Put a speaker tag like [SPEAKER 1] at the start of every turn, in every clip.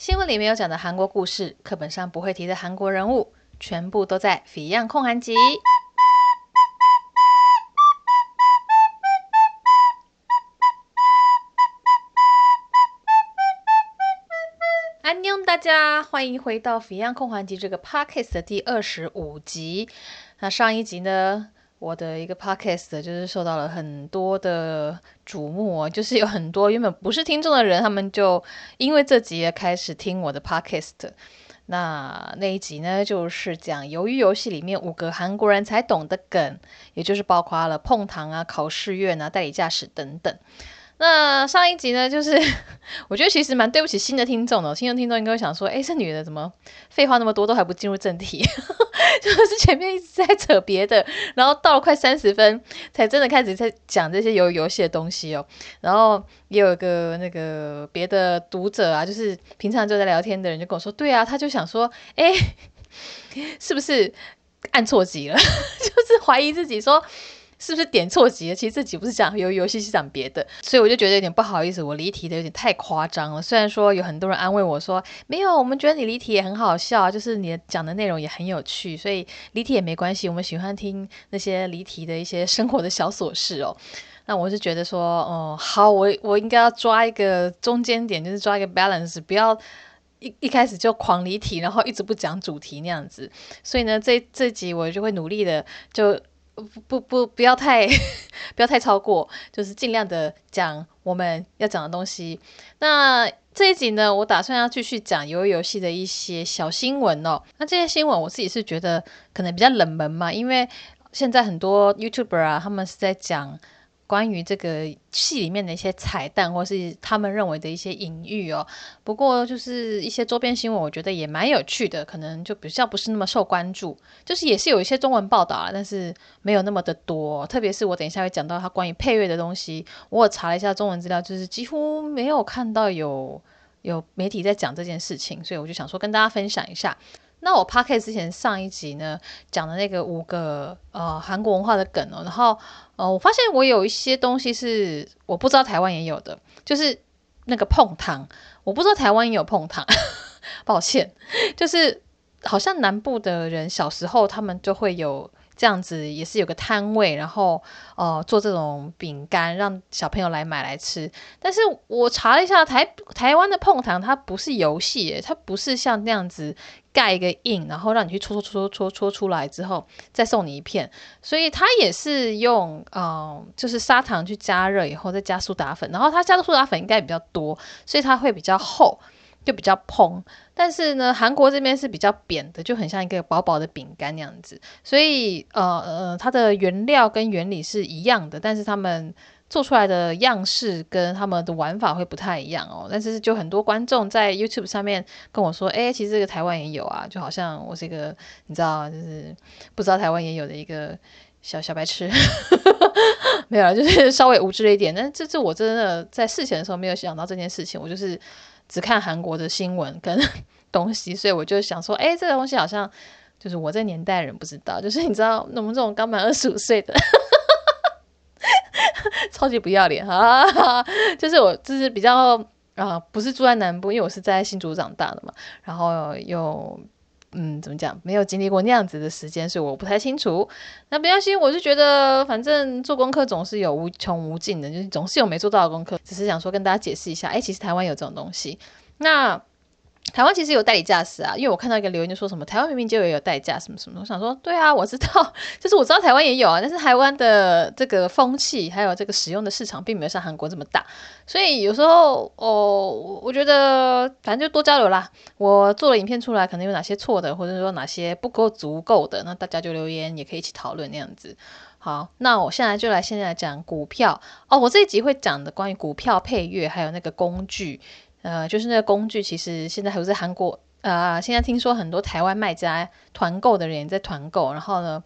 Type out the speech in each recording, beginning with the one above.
[SPEAKER 1] 新闻里没有讲的韩国故事，课本上不会提的韩国人物，全部都在 Fion 焢韩集。安妞大家，欢迎回到 Fion 焢韩集这个 Podcast 的第二十五集。那上一集呢？我的一个 podcast 就是受到了很多的瞩目，就是有很多原本不是听众的人，他们就因为这集开始听我的 podcast。那那一集呢，就是讲《鱿鱼游戏》里面五个韩国人才懂的梗，也就是包括了碰糖啊、考试院啊、代理驾驶等等。那上一集呢，就是 我觉得其实蛮对不起新的听众的，新的听众应该会想说，诶，这女的怎么废话那么多，都还不进入正题，就是前面一直在扯别的，然后到了快三十分才真的开始在讲这些游游戏的东西哦。然后也有一个那个别的读者啊，就是平常就在聊天的人就跟我说，对啊，他就想说，诶，是不是按错集了？就是怀疑自己说。是不是点错集了？其实这集不是讲游游戏，是讲别的，所以我就觉得有点不好意思，我离题的有点太夸张了。虽然说有很多人安慰我说，没有，我们觉得你离题也很好笑，就是你讲的内容也很有趣，所以离题也没关系。我们喜欢听那些离题的一些生活的小琐事哦。那我是觉得说，哦，好，我我应该要抓一个中间点，就是抓一个 balance，不要一一开始就狂离题，然后一直不讲主题那样子。所以呢，这这集我就会努力的就。不不不，不要太 不要太超过，就是尽量的讲我们要讲的东西。那这一集呢，我打算要继续讲游游戏的一些小新闻哦。那这些新闻我自己是觉得可能比较冷门嘛，因为现在很多 YouTuber 啊，他们是在讲。关于这个戏里面的一些彩蛋，或是他们认为的一些隐喻哦。不过就是一些周边新闻，我觉得也蛮有趣的，可能就比较不是那么受关注。就是也是有一些中文报道啊，但是没有那么的多。特别是我等一下会讲到他关于配乐的东西，我查了一下中文资料，就是几乎没有看到有有媒体在讲这件事情，所以我就想说跟大家分享一下。那我 Podcast 之前上一集呢，讲的那个五个呃韩国文化的梗哦，然后呃我发现我有一些东西是我不知道台湾也有的，就是那个碰糖，我不知道台湾也有碰糖，抱歉，就是好像南部的人小时候他们就会有。这样子也是有个摊位，然后呃做这种饼干，让小朋友来买来吃。但是我查了一下，台台湾的碰糖它不是游戏，它不是像那样子盖一个印，然后让你去戳戳戳戳戳出来之后再送你一片，所以它也是用嗯、就是砂糖去加热以后再加苏打粉，然后它加的苏打粉应该比较多，所以它会比较厚。就比较蓬，但是呢，韩国这边是比较扁的，就很像一个薄薄的饼干那样子。所以，呃呃，它的原料跟原理是一样的，但是他们做出来的样式跟他们的玩法会不太一样哦。但是就很多观众在 YouTube 上面跟我说，哎，其实这个台湾也有啊，就好像我是一个你知道，就是不知道台湾也有的一个小小白痴，没有，就是稍微无知了一点。但这这我真的在事前的时候没有想到这件事情，我就是。只看韩国的新闻跟 东西，所以我就想说，哎，这个东西好像就是我这年代人不知道，就是你知道，我们这种刚满二十五岁的，超级不要脸 哈，就是我就是比较啊、不是住在南部，因为我是在新竹长大的嘛，然后又嗯，怎么讲，没有经历过那样子的时间，所以我不太清楚。那不要心，我就觉得反正做功课总是有无穷无尽的，就是总是有没做到的功课。只是想说跟大家解释一下，哎，其实台湾有这种东西。那台湾其实有代理驾驶啊，因为我看到一个留言就说什么台湾明明就有代驾什么什么，我想说对啊，我知道，就是我知道台湾也有啊，但是台湾的这个风气还有这个使用的市场并没有像韩国这么大，所以有时候哦，我觉得反正就多交流啦。我做了影片出来，可能有哪些错的，或者说哪些不够足够的，那大家就留言也可以一起讨论那样子。好，那我现在就来现在讲股票哦，我这一集会讲的关于股票配乐还有那个工具。呃，就是那个工具，其实现在还有在韩国，呃，现在听说很多台湾卖家团购的人也在团购，然后呢，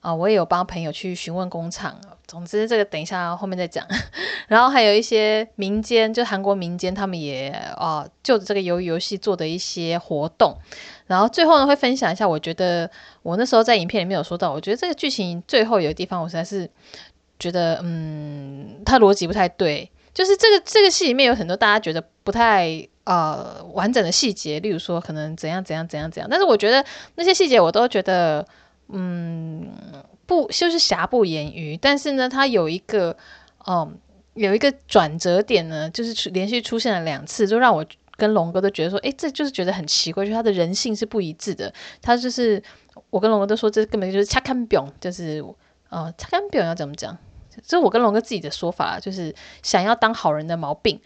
[SPEAKER 1] 啊、我也有帮朋友去询问工厂，总之这个等一下后面再讲。然后还有一些民间，就韩国民间，他们也啊、呃，就这个鱿鱼游戏做的一些活动。然后最后呢，会分享一下，我觉得我那时候在影片里面有说到，我觉得这个剧情最后有个地方，我实在是觉得，嗯，它逻辑不太对。就是这个这个戏里面有很多大家觉得不太呃完整的细节，例如说可能怎样怎样怎样怎样，但是我觉得那些细节我都觉得嗯不就是瑕不掩瑜，但是呢，它有一个嗯有一个转折点呢，就是连续出现了两次，就让我跟龙哥都觉得说，诶，这就是觉得很奇怪，就是他的人性是不一致的，他就是我跟龙哥都说，这根本就是恰看表，就是呃恰看表要怎么讲？这是我跟龙哥自己的说法，就是想要当好人的毛病。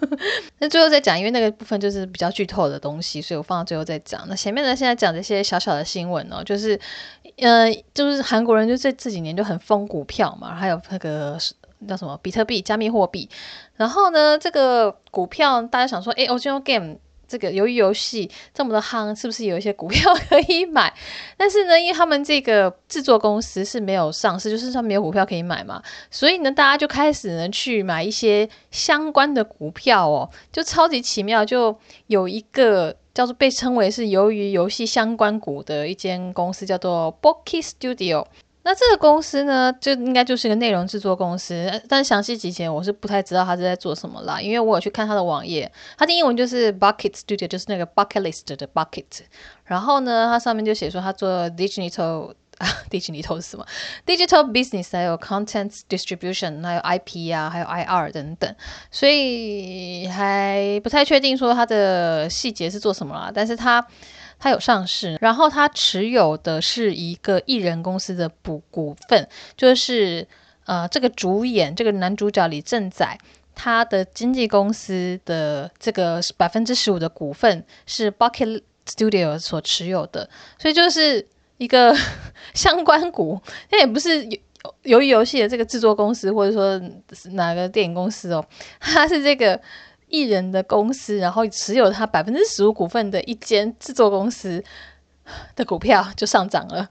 [SPEAKER 1] 那最后再讲，因为那个部分就是比较剧透的东西，所以我放到最后再讲。那前面呢，现在讲这些小小的新闻哦，就是呃，就是韩国人就这这几年就很疯股票嘛，还有那个叫什么比特币、加密货币。然后呢，这个股票大家想说，哎，Original Game。这个鱿鱼游戏这么的夯，是不是有一些股票 可以买？但是呢，因为他们这个制作公司是没有上市，就是他没有股票可以买嘛，所以呢，大家就开始呢去买一些相关的股票哦，就超级奇妙，就有一个叫做被称为是鱿鱼游戏相关股的一间公司，叫做 Boki Studio。那这个公司呢，就应该就是个内容制作公司，但详细细节我是不太知道他是在做什么啦，因为我有去看他的网页，他的英文就是 Bucket Studio，就是那个 bucket list 的 bucket，然后呢，它上面就写说他做 digital 啊，digital 是什么？digital business，还有 content distribution，还有 IP 啊，还有 IR 等等，所以还不太确定说他的细节是做什么啦，但是他。他有上市，然后他持有的是一个艺人公司的股股份，就是呃，这个主演这个男主角李正宰，他的经纪公司的这个百分之十五的股份是 Bucket Studio 所持有的，所以就是一个 相关股，那也不是鱿鱿鱼游戏的这个制作公司，或者说哪个电影公司哦，他是这个。艺人的公司，然后持有他百分之十五股份的一间制作公司的股票就上涨了，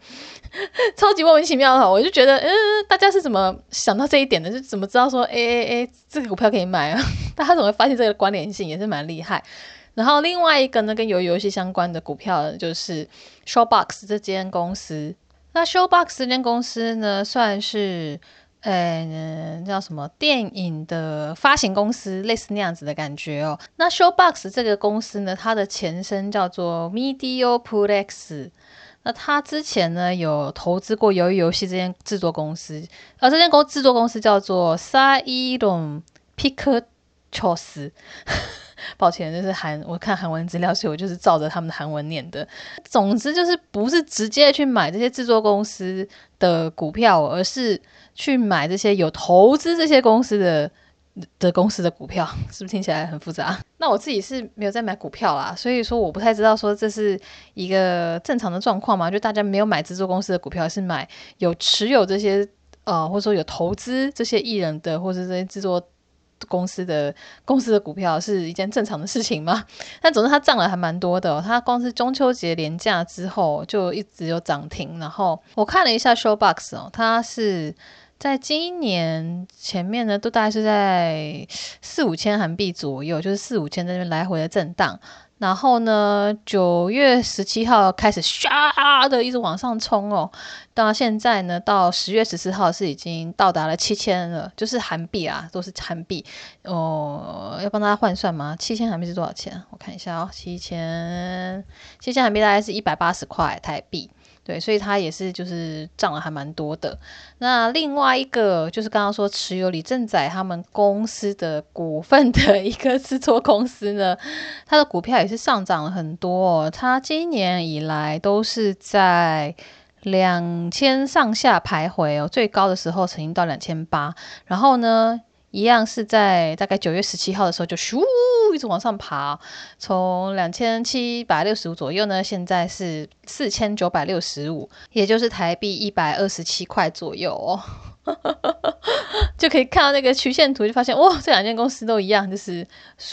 [SPEAKER 1] 超级莫名其妙的。我就觉得，嗯，大家是怎么想到这一点的？就怎么知道说，哎哎哎，这个股票可以买啊？大家怎么会发现这个关联性，也是蛮厉害。然后另外一个呢，跟鱿鱼游戏相关的股票就是 Showbox 这间公司。那 Showbox 这间公司呢，算是。呃，叫什么电影的发行公司，类似那样子的感觉哦。那 Showbox 这个公司呢，它的前身叫做 Medioplex。那它之前呢，有投资过鱿鱼游戏这间制作公司，而这间公制作公司叫做 Sailon Pictures。抱歉，就是韩，我看韩文资料，所以我就是照着他们的韩文念的。总之就是不是直接去买这些制作公司的股票，而是。去买这些有投资这些公司的的公司的股票，是不是听起来很复杂？那我自己是没有在买股票啦，所以说我不太知道说这是一个正常的状况吗？就大家没有买制作公司的股票，是买有持有这些呃，或者说有投资这些艺人的，或者这些制作公司的公司的股票，是一件正常的事情吗？但总之它涨了还蛮多的，它光是中秋节连假之后就一直有涨停。然后我看了一下 Showbox 哦，它是。在今年前面呢，都大概是在四五千韩币左右，就是四五千在那边来回的震荡。然后呢，九月十七号开始唰的一直往上冲哦，到现在呢，到十月十四号是已经到达了七千了，就是韩币啊，都是韩币哦。要帮大家换算吗？七千韩币是多少钱？我看一下哦，七千七千韩币大概是一百八十块台币。对，所以它也是就是涨了还蛮多的。那另外一个就是刚刚说持有李正宰他们公司的股份的一个制作公司呢，它的股票也是上涨了很多哦。它今年以来都是在两千上下徘徊哦，最高的时候曾经到两千八，然后呢，一样是在大概九月十七号的时候就咻一直往上爬，从两千七百六十五左右呢，现在是四千九百六十五，也就是台币一百二十七块左右哦。就可以看到那个曲线图，就发现哇，这两间公司都一样，就是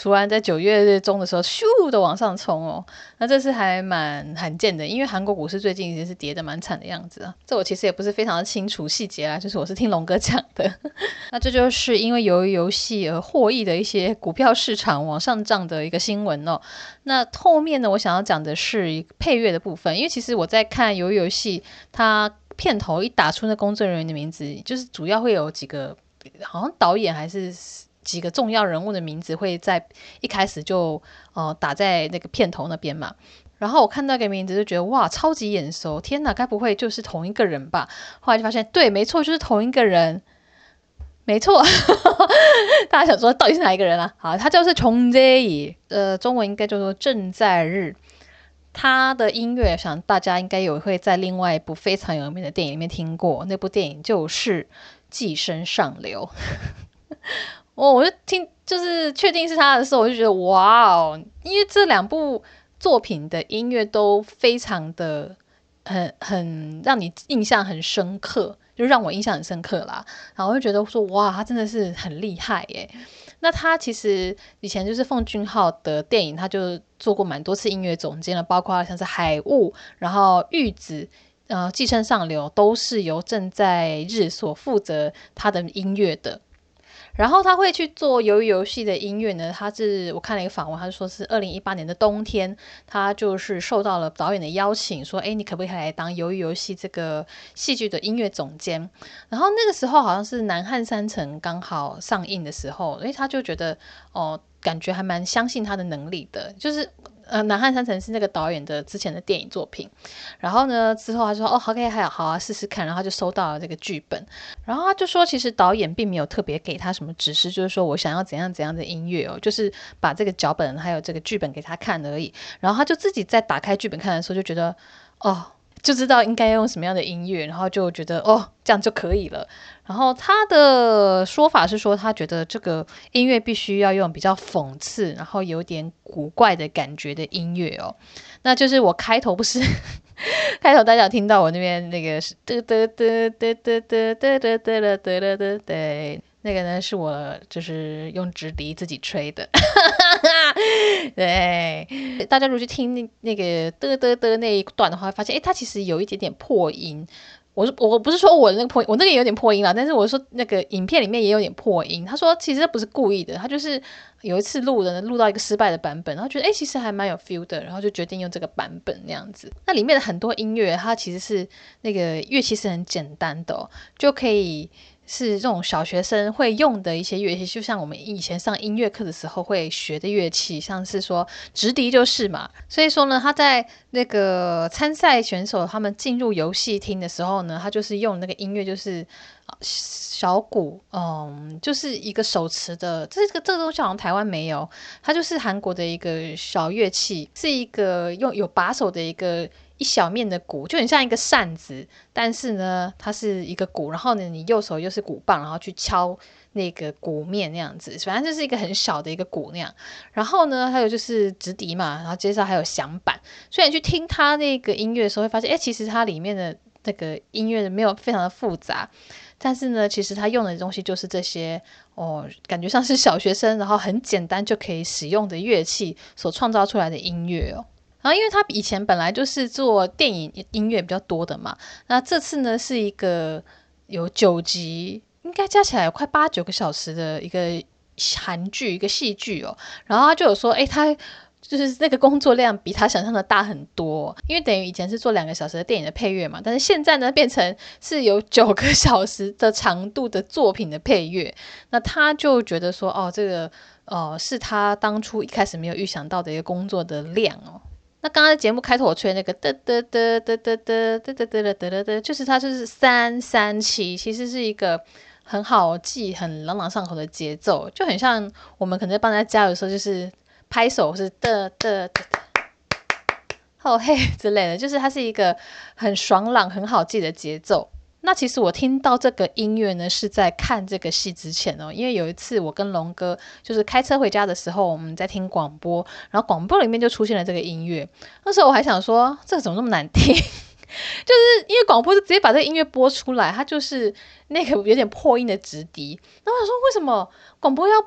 [SPEAKER 1] 突然在九月中的时候咻的往上冲哦。那这是还蛮罕见的，因为韩国股市最近已经是跌的蛮惨的样子啊。这我其实也不是非常的清楚细节啦，就是我是听龙哥讲的。那这就是因为鱿鱼游戏而获益的一些股票市场往上涨的一个新闻哦。那后面呢，我想要讲的是配乐的部分，因为其实我在看鱿鱼游戏，它片头一打出那工作人员的名字，就是主要会有几个。好像导演还是几个重要人物的名字会在一开始就呃打在那个片头那边嘛。然后我看到那个名字就觉得哇，超级眼熟！天哪，该不会就是同一个人吧？后来就发现，对，没错，就是同一个人，没错。大家想说到底是哪一个人啊？好，他就是琼재 희， 呃，中文应该叫做正在日。他的音乐，想大家应该有会在另外一部非常有名的电影里面听过，那部电影就是《寄生上流》。我我就听，就是确定是他的时候，我就觉得哇哦，因为这两部。作品的音乐都非常的很很让你印象很深刻，就让我印象很深刻啦。然后我就觉得说，哇，他真的是很厉害耶。那他其实以前就是奉俊昊的电影，他就做过蛮多次音乐总监了，包括像是《海雾》，然后《玉子》，呃，《寄生上流》都是由正在日所负责他的音乐的。然后他会去做鱿鱼游戏的音乐呢？他是我看了一个访问，他说是二零一八年的冬天，他就是受到了导演的邀请，说：“哎，你可不可以来当鱿鱼游戏这个戏剧的音乐总监？”然后那个时候好像是《南汉三城》刚好上映的时候，哎，他就觉得哦，感觉还蛮相信他的能力的，就是。呃，南汉三城是那个导演的之前的电影作品，然后呢，之后他说哦，OK，还好啊，试试看，然后他就收到了这个剧本，然后他就说，其实导演并没有特别给他什么指示，就是说我想要怎样怎样的音乐哦，就是把这个脚本还有这个剧本给他看而已，然后他就自己在打开剧本看的时候就觉得哦。就知道应该用什么样的音乐，然后就觉得哦，这样就可以了。然后他的说法是说，他觉得这个音乐必须要用比较讽刺，然后有点古怪的感觉的音乐哦。那就是我开头不是 开头大家听到我那边那个是嘚嘚嘚嘚嘚嘚嘚嘚嘚嘚嘚嘚对。那个呢，是我就是用直笛自己吹的，对，大家如果去听那那个嘚嘚嘚那一段的话，发现诶，它其实有一点点破音。我说我不是说我那个破音，我那个也有点破音啦，但是我说那个影片里面也有点破音。他说其实不是故意的，他就是有一次录的，录到一个失败的版本，然后觉得诶，其实还蛮有 feel 的，然后就决定用这个版本那样子。那里面的很多音乐，它其实是那个乐器是很简单的，就可以。是这种小学生会用的一些乐器，就像我们以前上音乐课的时候会学的乐器，像是说直笛就是嘛。所以说呢，他在那个参赛选手他们进入游戏厅的时候呢，他就是用那个音乐就是小鼓，嗯，就是一个手持的，这个这个东西好像台湾没有，它就是韩国的一个小乐器，是一个用有把手的一个。一小面的鼓就很像一个扇子，但是呢，它是一个鼓，然后呢，你右手又是鼓棒，然后去敲那个鼓面那样子，反正就是一个很小的一个鼓那样。然后呢，还有就是直笛嘛，然后接着还有响板。所以你去听它那个音乐的时候，会发现，哎，其实它里面的那个音乐没有非常的复杂，但是呢，其实它用的东西就是这些哦，感觉像是小学生，然后很简单就可以使用的乐器所创造出来的音乐哦。然后，因为他以前本来就是做电影音乐比较多的嘛，那这次呢是一个有九集，应该加起来有快八九个小时的一个韩剧，一个戏剧哦。然后他就有说，诶，他就是那个工作量比他想象的大很多，因为等于以前是做两个小时的电影的配乐嘛，但是现在呢变成是有九个小时的长度的作品的配乐，那他就觉得说，哦，这个哦是他当初一开始没有预想到的一个工作的量哦。那刚刚节目开头我吹那个嘚嘚嘚嘚嘚嘚嘚嘚嘚嘚嘚，就是它就是三三七，其实是一个很好记、很朗朗上口的节奏，就很像我们可能在帮大家加油的时候，就是拍手是嘚嘚嘚嘚，好嘿之类的，就是它是一个很爽朗、很好记的节奏。那其实我听到这个音乐呢，是在看这个戏之前哦，因为有一次我跟龙哥就是开车回家的时候，我们在听广播，然后广播里面就出现了这个音乐。那时候我还想说，这怎么那么难听？就是因为广播是直接把这个音乐播出来，它就是那个有点破音的直笛。然后我想说，为什么广播要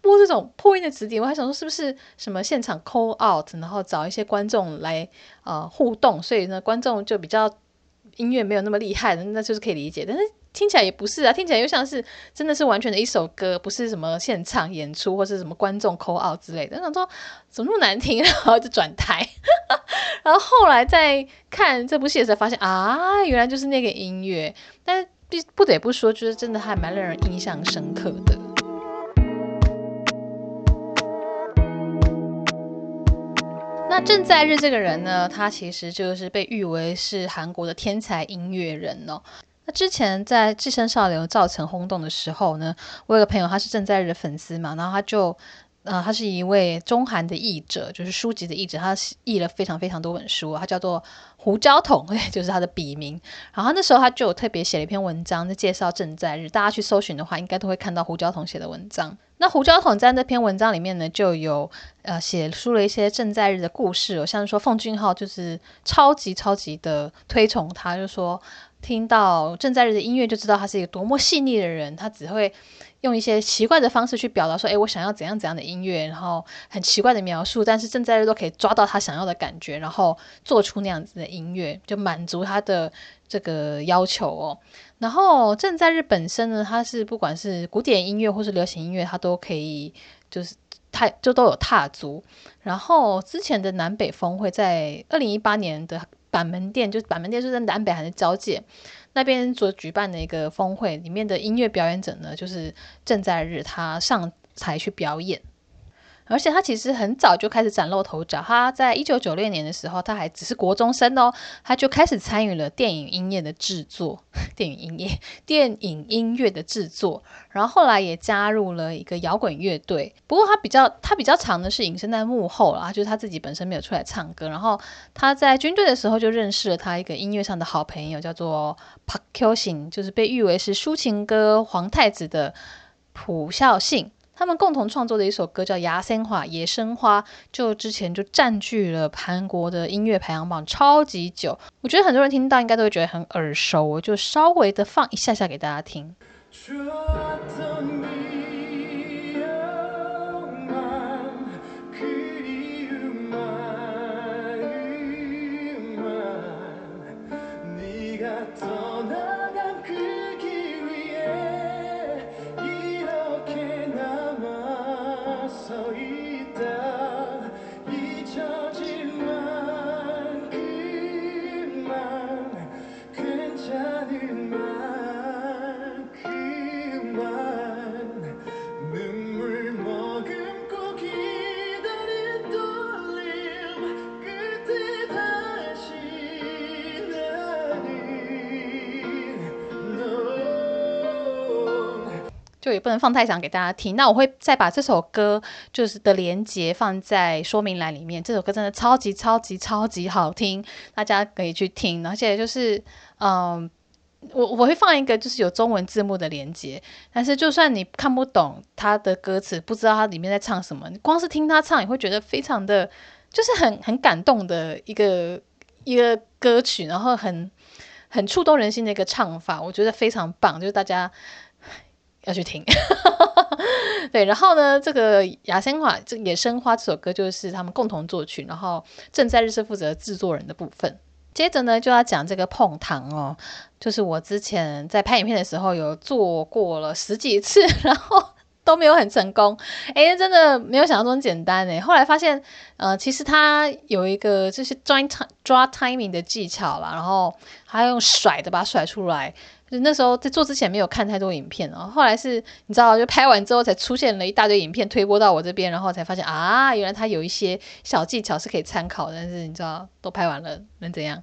[SPEAKER 1] 播这种破音的直笛？我还想说，是不是什么现场 call out，然后找一些观众来呃互动，所以呢，观众就比较。音乐没有那么厉害的，那就是可以理解。但是听起来也不是啊，听起来又像是真的是完全的一首歌，不是什么现场演出或是什么观众 call out 之类的。那种说怎么那么难听，然后就转台。然后后来再看这部戏的时候，发现啊，原来就是那个音乐。但是不不得不说，就是真的还蛮让人印象深刻的。那郑在日这个人呢，他其实就是被誉为是韩国的天才音乐人哦。那之前在《寄生少年》造成轰动的时候呢，我有个朋友他是郑在日的粉丝嘛，然后他就。呃，他是一位中韩的译者，就是书籍的译者，他译了非常非常多本书，他叫做胡椒桶，就是他的笔名。然后那时候他就有特别写了一篇文章，在介绍郑在日，大家去搜寻的话，应该都会看到胡椒桶写的文章。那胡椒桶在那篇文章里面呢，就有呃写出了一些郑在日的故事，哦，像是说奉俊昊就是超级超级的推崇他，就说听到郑在日的音乐就知道他是一个多么细腻的人，他只会。用一些奇怪的方式去表达说，诶，我想要怎样怎样的音乐，然后很奇怪的描述，但是郑在日都可以抓到他想要的感觉，然后做出那样子的音乐，就满足他的这个要求哦。然后郑在日本身呢，他是不管是古典音乐或是流行音乐，他都可以就是他就都有踏足。然后之前的南北峰会在二零一八年的板门店，就是板门店是在南北韩的交界。那边所举办的一个峰会里面的音乐表演者呢，就是郑在日，他上台去表演。而且他其实很早就开始崭露头角。他在一九九六年的时候，他还只是国中生哦，他就开始参与了电影音乐的制作，电影音乐、电影音乐的制作。然后后来也加入了一个摇滚乐队。不过他比较他比较长的是隐身在幕后啦，就是他自己本身没有出来唱歌。然后他在军队的时候就认识了他一个音乐上的好朋友，叫做朴秋信，就是被誉为是抒情歌皇太子的朴孝信。他们共同创作的一首歌叫《牙生花》，野生花就之前就占据了韩国的音乐排行榜超级久。我觉得很多人听到应该都会觉得很耳熟，我就稍微的放一下下给大家听。就也不能放太长给大家听，那我会再把这首歌就是的连接放在说明栏里面。这首歌真的超级超级超级好听，大家可以去听。而且就是，嗯，我我会放一个就是有中文字幕的连接，但是就算你看不懂他的歌词，不知道他里面在唱什么，光是听他唱，也会觉得非常的，就是很很感动的一个一个歌曲，然后很很触动人心的一个唱法，我觉得非常棒，就是大家。要去听，对，然后呢，这个《野生花》这《野生花》这首歌就是他们共同作曲，然后郑在日是负责制作人的部分。接着呢，就要讲这个碰糖哦，就是我之前在拍影片的时候有做过了十几次，然后都没有很成功。诶，真的没有想象中简单诶。后来发现，呃，其实它有一个就是抓抓 timing 的技巧啦，然后还要用甩的把它甩出来。那时候在做之前没有看太多影片哦，后来是你知道，就拍完之后才出现了一大堆影片推播到我这边，然后才发现啊，原来他有一些小技巧是可以参考。但是你知道，都拍完了能怎样？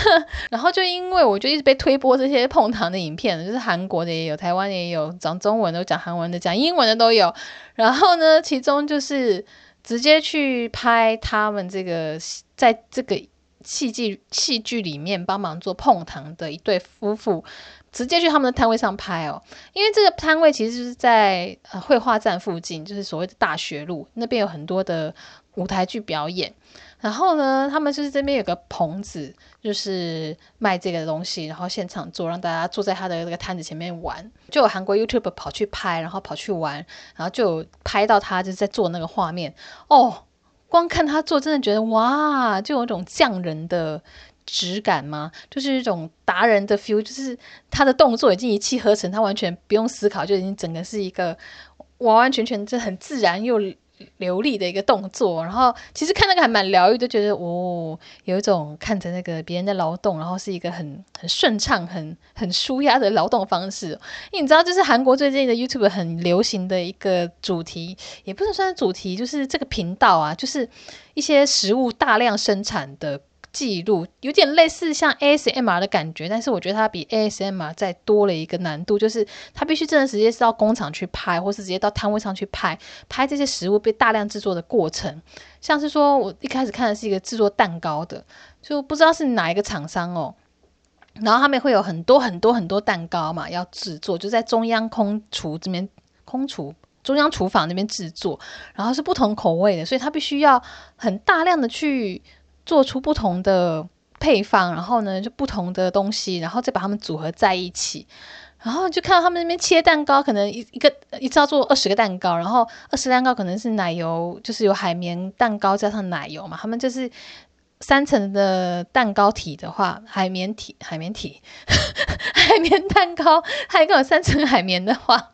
[SPEAKER 1] 然后就因为我就一直被推播这些碰糖的影片，就是韩国的也有，台湾也有，讲中文的、讲韩文的、讲英文的都有。然后呢，其中就是直接去拍他们这个在这个戏剧戏剧里面帮忙做碰糖的一对夫妇。直接去他们的摊位上拍哦，因为这个摊位其实就是在呃绘画站附近，就是所谓的大学路那边有很多的舞台剧表演。然后呢，他们就是这边有个棚子，就是卖这个东西，然后现场做，让大家坐在他的那个摊子前面玩。就有韩国 YouTube 跑去拍，然后跑去玩，然后就有拍到他就是在做那个画面哦。光看他做，真的觉得哇，就有一种匠人的。质感吗？就是一种达人的 feel，就是他的动作已经一气呵成，他完全不用思考，就已经整个是一个完完全全这很自然又流利的一个动作，然后其实看那个还蛮疗愈，就觉得哦，有一种看着那个别人的劳动，然后是一个很很顺畅、很很舒压的劳动方式。因为你知道，就是韩国最近的 YouTube 很流行的一个主题，也不能算是主题，就是这个频道啊，就是一些食物大量生产的。记录有点类似像 ASMR 的感觉，但是我觉得它比 ASMR 再多了一个难度，就是它必须真的直接是到工厂去拍，或是直接到摊位上去拍，拍这些食物被大量制作的过程。像是说我一开始看的是一个制作蛋糕的，就不知道是哪一个厂商哦，然后他们会有很多很多很多蛋糕嘛要制作，就在中央空厨这边空厨中央厨房那边制作，然后是不同口味的，所以它必须要很大量的去。做出不同的配方，然后呢，就不同的东西，然后再把它们组合在一起，然后就看到他们那边切蛋糕，可能一一个一次要做二十个蛋糕，然后二十蛋糕可能是奶油，就是有海绵蛋糕加上奶油嘛，他们就是三层的蛋糕体的话，海绵体海绵体 海绵蛋糕，还有三层海绵的话。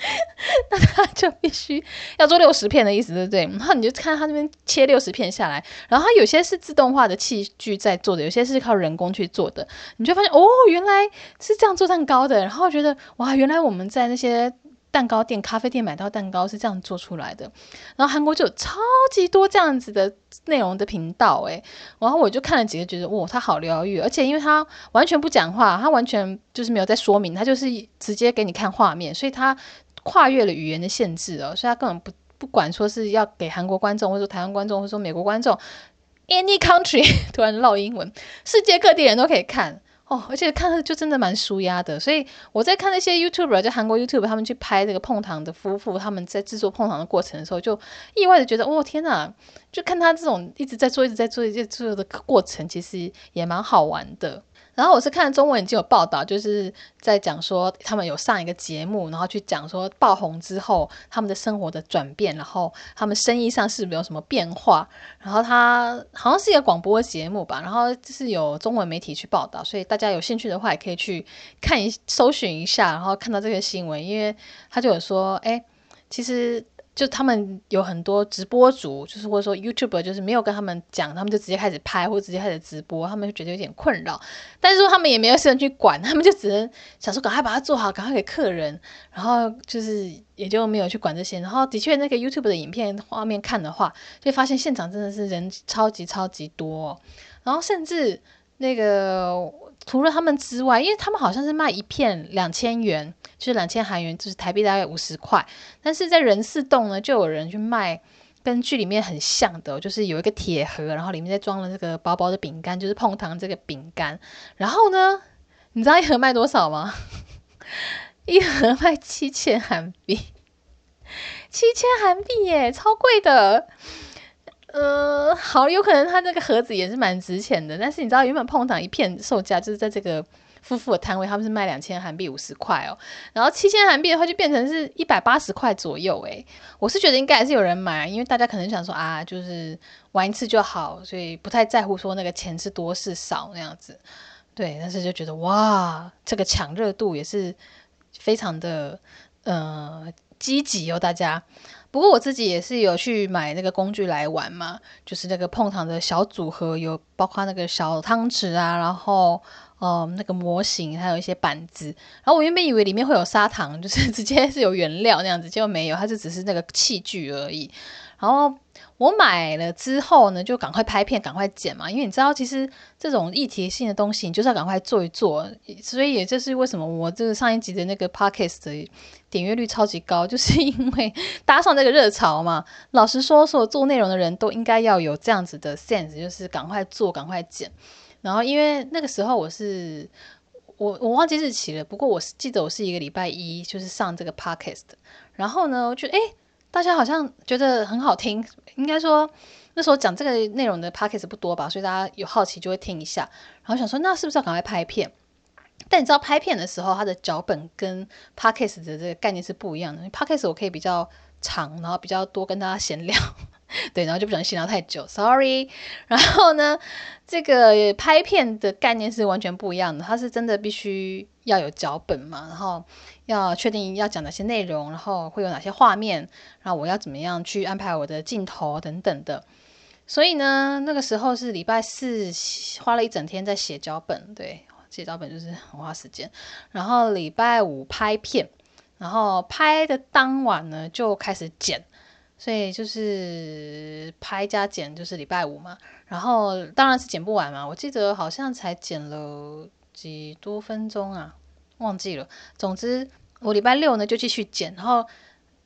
[SPEAKER 1] 那他就必须要做六十片的意思，对不对？然后你就看他那边切六十片下来，然后他有些是自动化的器具在做的，有些是靠人工去做的。你就发现哦，原来是这样做蛋糕的。然后觉得哇，原来我们在那些蛋糕店、咖啡店买到蛋糕是这样做出来的。然后韩国就有超级多这样子的内容的频道，诶，然后我就看了几个，觉得哇，他好疗愈，而且因为他完全不讲话，他完全就是没有在说明，他就是直接给你看画面，所以他。跨越了语言的限制哦，所以他根本不不管说是要给韩国观众，或者说台湾观众，或者说美国观众，any country 突然唠英文，世界各地人都可以看哦，而且看着就真的蛮舒压的。所以我在看那些 YouTuber，就韩国 YouTuber 他们去拍这个碰糖的夫妇，他们在制作碰糖的过程的时候，就意外的觉得，哦天哪！就看他这种一直在做、一直在做、一直在做的过程，其实也蛮好玩的。然后我是看中文已经有报道，就是在讲说他们有上一个节目，然后去讲说爆红之后他们的生活的转变，然后他们生意上是没有什么变化？然后他好像是一个广播节目吧，然后就是有中文媒体去报道，所以大家有兴趣的话也可以去看一搜寻一下，然后看到这个新闻，因为他就有说，哎，其实。就他们有很多直播主，就是或者说 YouTube，就是没有跟他们讲，他们就直接开始拍或者直接开始直播，他们就觉得有点困扰。但是说他们也没有时间去管，他们就只能想说赶快把它做好，赶快给客人，然后就是也就没有去管这些。然后的确那个 YouTube 的影片画面看的话，就发现现场真的是人超级超级多，然后甚至那个除了他们之外，因为他们好像是卖一片两千元。就是两千韩元，就是台币大概五十块。但是在仁寺洞呢，就有人去卖跟剧里面很像的，就是有一个铁盒，然后里面再装了这个薄薄的饼干，就是碰糖这个饼干。然后呢，你知道一盒卖多少吗？一盒卖七千韩币，七千韩币耶，超贵的。呃，好，有可能它这个盒子也是蛮值钱的。但是你知道，原本碰糖一片售价就是在这个。夫妇的摊位，他们是卖两千韩币五十块哦，然后七千韩币的话就变成是一百八十块左右诶，我是觉得应该还是有人买，因为大家可能想说啊，就是玩一次就好，所以不太在乎说那个钱是多是少那样子。对，但是就觉得哇，这个抢热度也是非常的呃积极哦，大家。不过我自己也是有去买那个工具来玩嘛，就是那个碰糖的小组合，有包括那个小汤匙啊，然后。哦、那个模型还有一些板子，然后我原本以为里面会有砂糖，就是直接是有原料那样子，结果没有，它就只是那个器具而已。然后我买了之后呢，就赶快拍片，赶快剪嘛，因为你知道，其实这种议题性的东西，你就是要赶快做一做。所以也就是为什么我这个上一集的那个 podcast 的点阅率超级高，就是 因为搭上这个热潮嘛。老实说，所有做内容的人都应该要有这样子的 sense，就是赶快做，赶快剪。然后，因为那个时候我是我我忘记日期了，不过我是记得我是一个礼拜一就是上这个 podcast。然后呢，我觉得诶，大家好像觉得很好听，应该说那时候讲这个内容的 podcast 不多吧，所以大家有好奇就会听一下。然后想说，那是不是要赶快拍片？但你知道拍片的时候，它的脚本跟 podcast 的这个概念是不一样的。因为 podcast 我可以比较长，然后比较多跟大家闲聊。对，然后就不小心闲聊太久，sorry。然后呢，这个拍片的概念是完全不一样的，它是真的必须要有脚本嘛，然后要确定要讲哪些内容，然后会有哪些画面，然后我要怎么样去安排我的镜头等等的。所以呢，那个时候是礼拜四花了一整天在写脚本，对，写脚本就是很花时间。然后礼拜五拍片，然后拍的当晚呢就开始剪。所以就是拍加剪，就是礼拜五嘛，然后当然是剪不完嘛。我记得好像才剪了几多分钟啊，忘记了。总之我礼拜六呢就继续剪，然后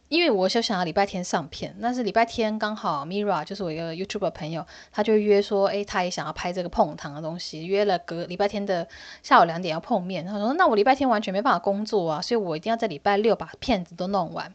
[SPEAKER 1] 因为我就想要礼拜天上片，但是礼拜天刚好 Mira 就是我一个 YouTube 朋友，他就约说，诶，他也想要拍这个碰糖的东西，约了隔礼拜天的下午两点要碰面。他说，那我礼拜天完全没办法工作啊，所以我一定要在礼拜六把片子都弄完。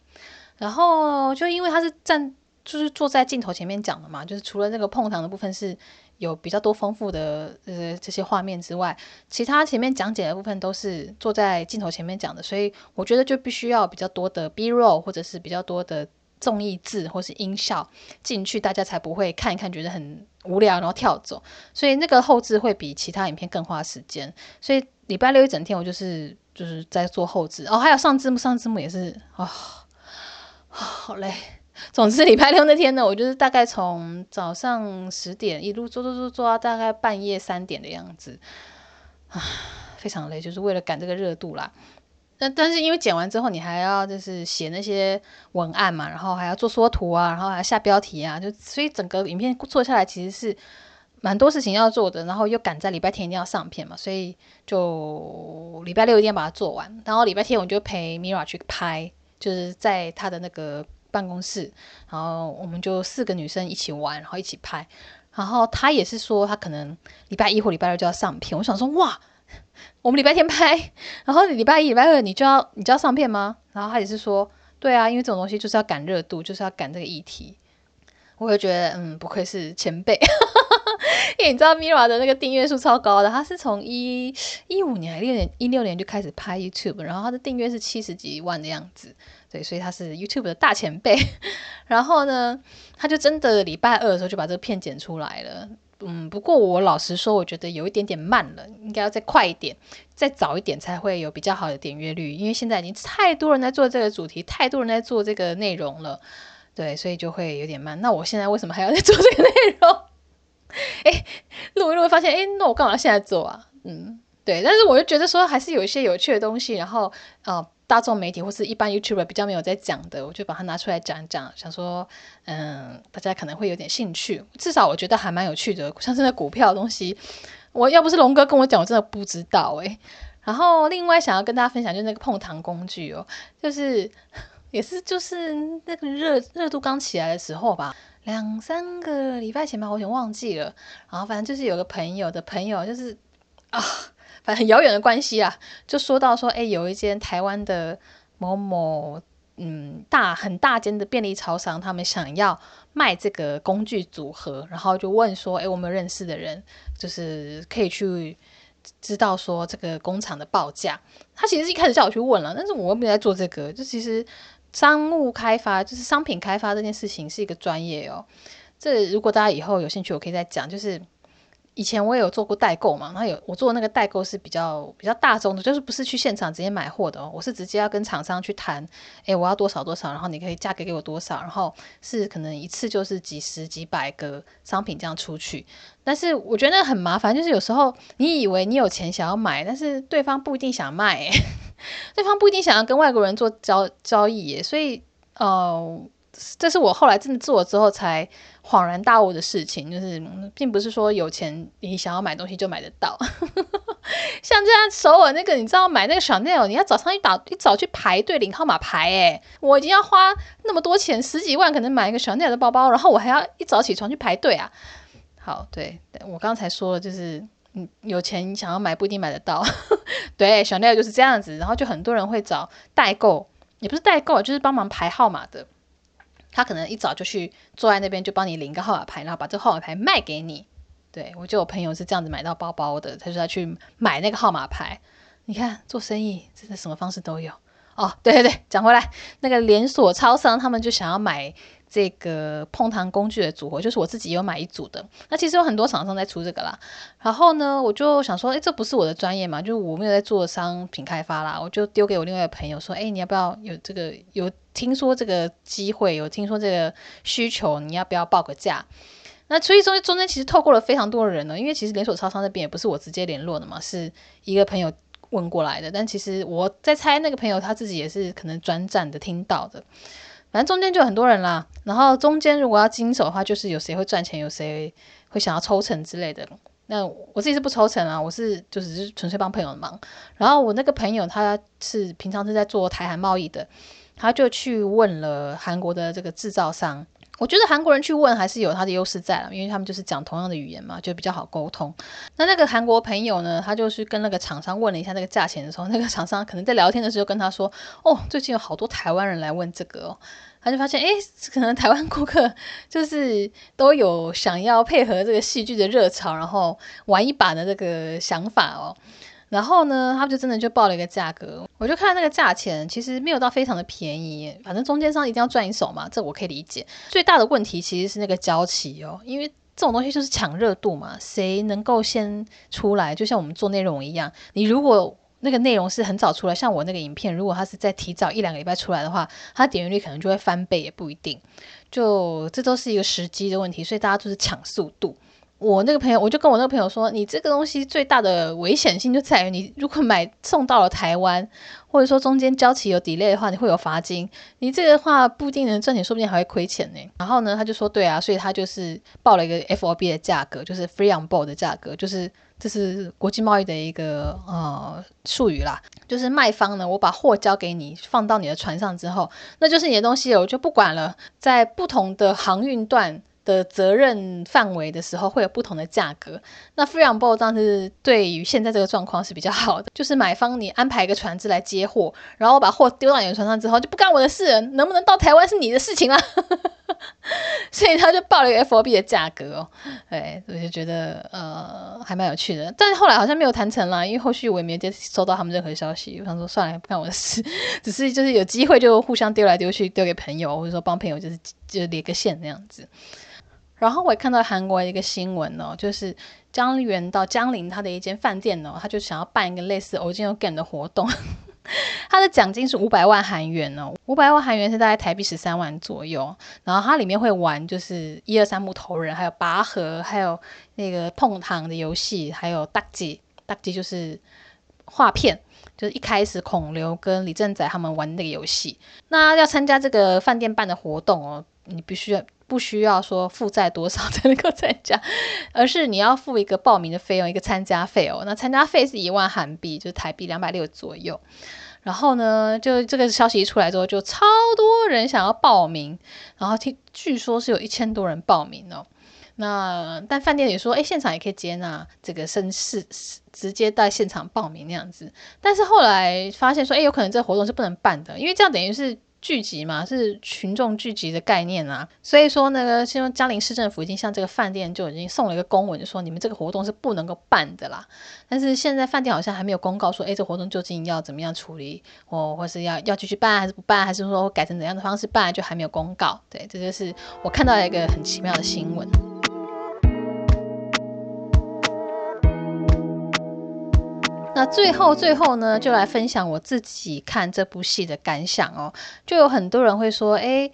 [SPEAKER 1] 然后就因为他是站，就是坐在镜头前面讲的嘛，就是除了那个碰糖的部分是有比较多丰富的呃这些画面之外，其他前面讲解的部分都是坐在镜头前面讲的，所以我觉得就必须要比较多的 B-roll 或者是比较多的综艺字或是音效进去，大家才不会看一看觉得很无聊然后跳走。所以那个后制会比其他影片更花时间。所以礼拜六一整天我就是就是在做后制哦，还有上字幕，上字幕也是啊。好累。总之，礼拜六那天呢，我就是大概从早上十点一路做做做做到大概半夜三点的样子，啊，非常累，就是为了赶这个热度啦。但但是因为剪完之后，你还要就是写那些文案嘛，然后还要做缩图啊，然后还要下标题啊，就所以整个影片做下来其实是蛮多事情要做的，然后又赶在礼拜天一定要上片嘛，所以就礼拜六一定要把它做完，然后礼拜天我就陪 Mira 去拍。就是在他的那个办公室，然后我们就四个女生一起玩，然后一起拍。然后他也是说，他可能礼拜一或礼拜二就要上片。我想说，哇，我们礼拜天拍，然后礼拜一、礼拜二你就要你就要上片吗？然后他也是说，对啊，因为这种东西就是要赶热度，就是要赶这个议题。我就觉得，嗯，不愧是前辈。因为你知道 Mira 的那个订阅数超高的，他是从一一五年还六年一六年就开始拍 YouTube，然后他的订阅是七十几万的样子，对，所以他是 YouTube 的大前辈。然后呢，他就真的礼拜二的时候就把这个片剪出来了。嗯，不过我老实说，我觉得有一点点慢了，应该要再快一点，再早一点才会有比较好的点阅率。因为现在已经太多人在做这个主题，太多人在做这个内容了，对，所以就会有点慢。那我现在为什么还要再做这个内容？哎，录一录发现，哎，那我干嘛现在做啊？嗯，对，但是我就觉得说，还是有一些有趣的东西，然后呃，大众媒体或是一般 YouTuber 比较没有在讲的，我就把它拿出来讲讲，想说，嗯，大家可能会有点兴趣，至少我觉得还蛮有趣的，像是那股票的东西，我要不是龙哥跟我讲，我真的不知道哎。然后另外想要跟大家分享，就是那个碰糖工具哦，就是 也是就是那个热热度刚起来的时候吧。两三个礼拜前吧，我有点忘记了。然后反正就是有个朋友的朋友，就是啊，很遥远的关系啊，就说到说，哎，有一间台湾的某某嗯大很大间的便利超商，他们想要卖这个工具组合，然后就问说，哎，我们认识的人，就是可以去知道说这个工厂的报价。他其实一开始叫我去问了，但是我又没在做这个，就其实。商务开发就是商品开发这件事情是一个专业哦。这如果大家以后有兴趣，我可以再讲。就是以前我也有做过代购嘛，然后有我做那个代购是比较比较大众的，就是不是去现场直接买货的哦，我是直接要跟厂商去谈，诶，我要多少多少，然后你可以价格给我多少，然后是可能一次就是几十几百个商品这样出去。但是我觉得那很麻烦，就是有时候你以为你有钱想要买，但是对方不一定想卖。对方不一定想要跟外国人做交交易，所以，呃，这是我后来真的做了之后才恍然大悟的事情，就是并不是说有钱你想要买东西就买得到。像这样首尔那个，你知道买那个 Chanel，你要早上一早一早去排队领号码牌，哎，我已经要花那么多钱，十几万可能买一个 Chanel 的包包，然后我还要一早起床去排队啊。好，对，我刚才说了，就是。嗯，有钱想要买不一定买得到，对，Chanel 就是这样子，然后就很多人会找代购，也不是代购，就是帮忙排号码的。他可能一早就去坐在那边，就帮你领个号码牌，然后把这号码牌卖给你。对，我就有朋友是这样子买到包包的，他说他去买那个号码牌。你看做生意真的什么方式都有哦。对对对，讲回来，那个连锁超商他们就想要买这个碰糖工具的组合，就是我自己有买一组的。那其实有很多厂商在出这个啦。然后呢，我就想说，哎，这不是我的专业嘛，就是我没有在做商品开发啦，我就丢给我另外一个朋友说，哎，你要不要有这个？有听说这个机会，有听说这个需求，你要不要报个价？那所以说中间其实透过了非常多的人呢，因为其实连锁超商那边也不是我直接联络的嘛，是一个朋友。问过来的，但其实我在猜那个朋友他自己也是可能转战的听到的，反正中间就很多人啦。然后中间如果要经手的话，就是有谁会赚钱，有谁会想要抽成之类的。那我自己是不抽成啊，我是就只是纯粹帮朋友忙。然后我那个朋友他是平常是在做台韩贸易的，他就去问了韩国的这个制造商。我觉得韩国人去问还是有他的优势在了，因为他们就是讲同样的语言嘛，就比较好沟通。那那个韩国朋友呢，他就是跟那个厂商问了一下那个价钱的时候，那个厂商可能在聊天的时候跟他说：“哦，最近有好多台湾人来问这个哦。”他就发现，诶，可能台湾顾客就是都有想要配合这个戏剧的热潮，然后玩一把的这个想法哦。然后呢，他们就真的就报了一个价格，我就看那个价钱，其实没有到非常的便宜，反正中间商一定要赚一手嘛，这我可以理解。最大的问题其实是那个交期哦，因为这种东西就是抢热度嘛，谁能够先出来，就像我们做内容一样，你如果那个内容是很早出来，像我那个影片，如果它是在提早一两个礼拜出来的话，它点阅率可能就会翻倍，也不一定。就这都是一个时机的问题，所以大家就是抢速度。我那个朋友，我就跟我那个朋友说，你这个东西最大的危险性就在于，你如果买送到了台湾，或者说中间交期有 delay 的话，你会有罚金。你这个话不一定能赚钱，说不定还会亏钱呢。然后呢，他就说，对啊，所以他就是报了一个 FOB 的价格，就是 Free on Board 的价格，就是这是国际贸易的一个呃术语啦，就是卖方呢，我把货交给你，放到你的船上之后，那就是你的东西，我就不管了，在不同的航运段。的责任范围的时候会有不同的价格。那 free on board 当时对于现在这个状况是比较好的，就是买方你安排一个船只来接货，然后我把货丢到你的船上之后就不干我的事，能不能到台湾是你的事情啦。所以他就报了一个 FOB 的价格哦，对，我就觉得呃还蛮有趣的。但是后来好像没有谈成啦，因为后续我也没接收到他们任何消息。我想说算了，不干我的事，只是就是有机会就互相丢来丢去，丢给朋友或者说帮朋友就是就连个线那样子。然后我也看到韩国的一个新闻哦，就是江原道江陵他的一间饭店哦，他就想要办一个类似 Original Game 的活动，他的奖金是五百万韩元哦，五百万韩元是大概台币十三万左右。然后它里面会玩就是一二三木头人，还有拔河，还有那个碰糖的游戏，还有大吉大吉就是画片，就是一开始孔刘跟李正宰他们玩那个游戏。那要参加这个饭店办的活动哦，你必须要。不需要说负债多少才能够参加，而是你要付一个报名的费用，一个参加费哦。那参加费是一万韩币，就是台币两百六左右。然后呢，就这个消息一出来之后，就超多人想要报名，然后听据说是有一千多人报名哦。那但饭店也说，哎，现场也可以接纳这个绅士，直接在现场报名那样子。但是后来发现说，哎，有可能这个活动是不能办的，因为这样等于是。聚集嘛，是群众聚集的概念啊，所以说那个现在嘉陵市政府已经向这个饭店就已经送了一个公文，就说你们这个活动是不能够办的啦。但是现在饭店好像还没有公告说，哎，这活动究竟要怎么样处理，或或是要要继续办还是不办，还是说改成怎样的方式办，就还没有公告。对，这就是我看到一个很奇妙的新闻。那最后最后呢，就来分享我自己看这部戏的感想哦。就有很多人会说，诶，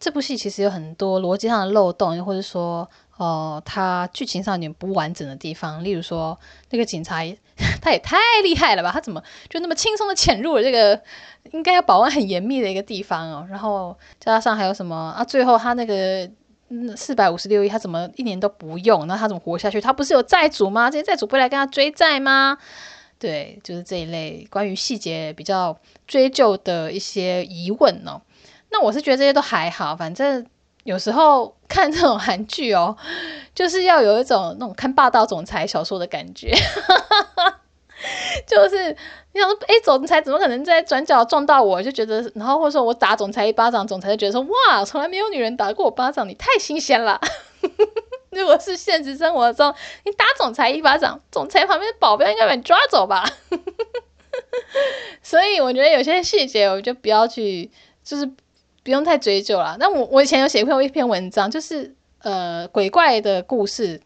[SPEAKER 1] 这部戏其实有很多逻辑上的漏洞，又或者说，哦、呃，它剧情上有点不完整的地方。例如说，那个警察 他也太厉害了吧？他怎么就那么轻松的潜入了这个应该要保安很严密的一个地方哦？然后加上还有什么啊？最后他那个嗯四百五十六亿，他怎么一年都不用？那他怎么活下去？他不是有债主吗？这些债主不会来跟他追债吗？对，就是这一类关于细节比较追究的一些疑问哦。那我是觉得这些都还好，反正有时候看这种韩剧哦，就是要有一种那种看霸道总裁小说的感觉，就是你想说，哎，总裁怎么可能在转角撞到我？就觉得，然后或者说我打总裁一巴掌，总裁就觉得说，哇，从来没有女人打过我巴掌，你太新鲜了。如果是现实生活中，你打总裁一巴掌，总裁旁边的保镖应该把你抓走吧？所以我觉得有些细节，我就不要去，就是不用太追究了。那我我以前有写过一篇文章，就是呃鬼怪的故事。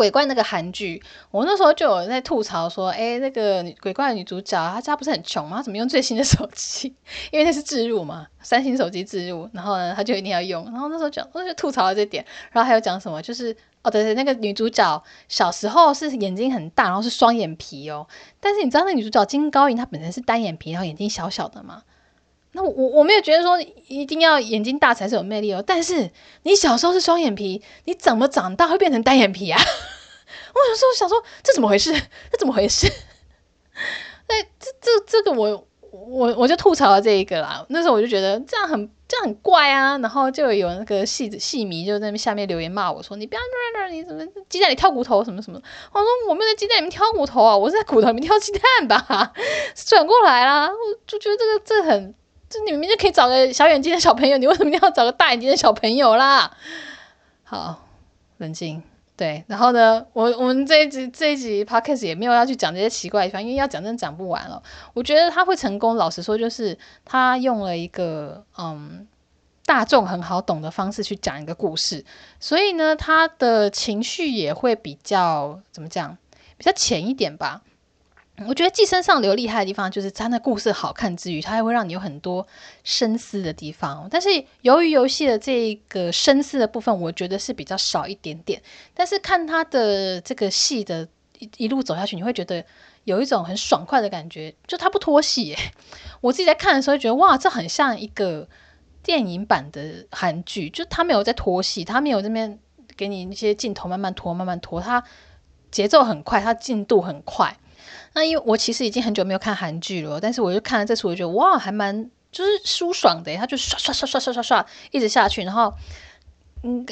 [SPEAKER 1] 鬼怪那个韩剧，我那时候就有在吐槽说，哎，那个鬼怪的女主角，她家不是很穷吗？怎么用最新的手机？因为那是置入嘛，三星手机置入，然后呢，她就一定要用。然后那时候讲，我就吐槽了这点。然后还有讲什么，就是哦，对对，那个女主角小时候是眼睛很大，然后是双眼皮哦。但是你知道那女主角金高银她本身是单眼皮，然后眼睛小小的吗？那我我没有觉得说一定要眼睛大才是有魅力哦，但是你小时候是双眼皮，你怎么长大会变成单眼皮啊？我有时候想说，这怎么回事？这怎么回事？那这这这个我我我就吐槽了这一个啦。那时候我就觉得这样很这样很怪啊，然后就有那个戏子戏迷就在下面留言骂我说：“你不要在那，你怎么鸡蛋里挑骨头什么什么？”我说：“我没有在鸡蛋里面挑骨头啊，我是在骨头里面挑鸡蛋吧？”转过来啦，我就觉得这个这很。这你明明就可以找个小眼睛的小朋友，你为什么要找个大眼睛的小朋友啦？好，冷静。对，然后呢，我我们这一集这一集 podcast 也没有要去讲这些奇怪的地方，因为要讲真讲不完了。我觉得他会成功，老实说，就是他用了一个嗯大众很好懂的方式去讲一个故事，所以呢，他的情绪也会比较怎么讲，比较浅一点吧。我觉得寄生上流厉害的地方，就是他那故事好看之余，它还会让你有很多深思的地方。但是由于游戏的这个深思的部分，我觉得是比较少一点点。但是看他的这个戏的一一路走下去，你会觉得有一种很爽快的感觉，就他不拖戏。我自己在看的时候觉得，哇，这很像一个电影版的韩剧，就他没有在拖戏，他没有这边给你一些镜头慢慢拖、慢慢拖，他节奏很快，他进度很快。那因为我其实已经很久没有看韩剧了，但是我就看了这次，我就觉得哇，还蛮就是舒爽的，他就刷刷刷刷刷刷刷一直下去，然后嗯，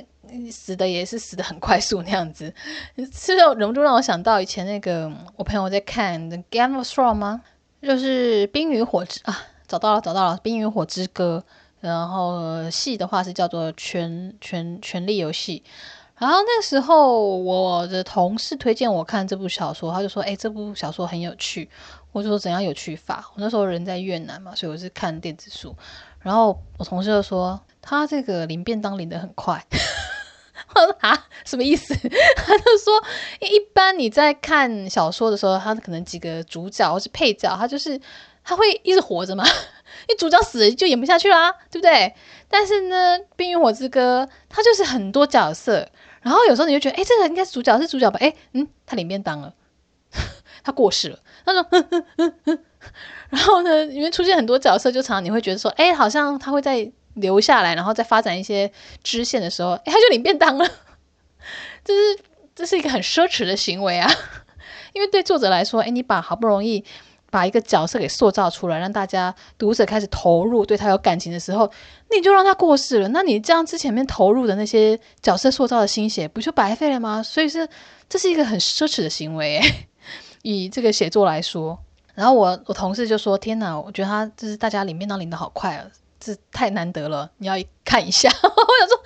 [SPEAKER 1] 死的也是死的很快速那样子，是不是忍不住让我想到以前那个我朋友在看《Game of Thrones》吗？就是《冰与火之》啊，找到了找到了，《冰与火之歌》，然后戏的话是叫做《权权权力游戏》。然后那时候，我的同事推荐我看这部小说，他就说：“哎，这部小说很有趣。”我就说：“怎样有趣法？”我那时候人在越南嘛，所以我是看电子书。然后我同事就说：“他这个领便当领的很快。”我说：“啊，什么意思？” 他就说：“一般你在看小说的时候，他可能几个主角或是配角，他就是他会一直活着嘛。因为主角死了就演不下去啦，对不对？但是呢，《冰与火之歌》它就是很多角色。”然后有时候你就觉得，哎，这个应该是主角，是主角吧？哎，嗯，他领便当了，他过世了。他说，然后呢，里面出现很多角色，就常常你会觉得说，哎，好像他会在留下来，然后再发展一些支线的时候，哎，他就领便当了。这是这是一个很奢侈的行为啊，因为对作者来说，哎，你把好不容易。把一个角色给塑造出来，让大家读者开始投入，对他有感情的时候，你就让他过世了。那你这样之前面投入的那些角色塑造的心血，不就白费了吗？所以是这是一个很奢侈的行为，以这个写作来说。然后我我同事就说：“天哪，我觉得他就是大家领便当领得好快啊，这太难得了，你要看一下。”我想说，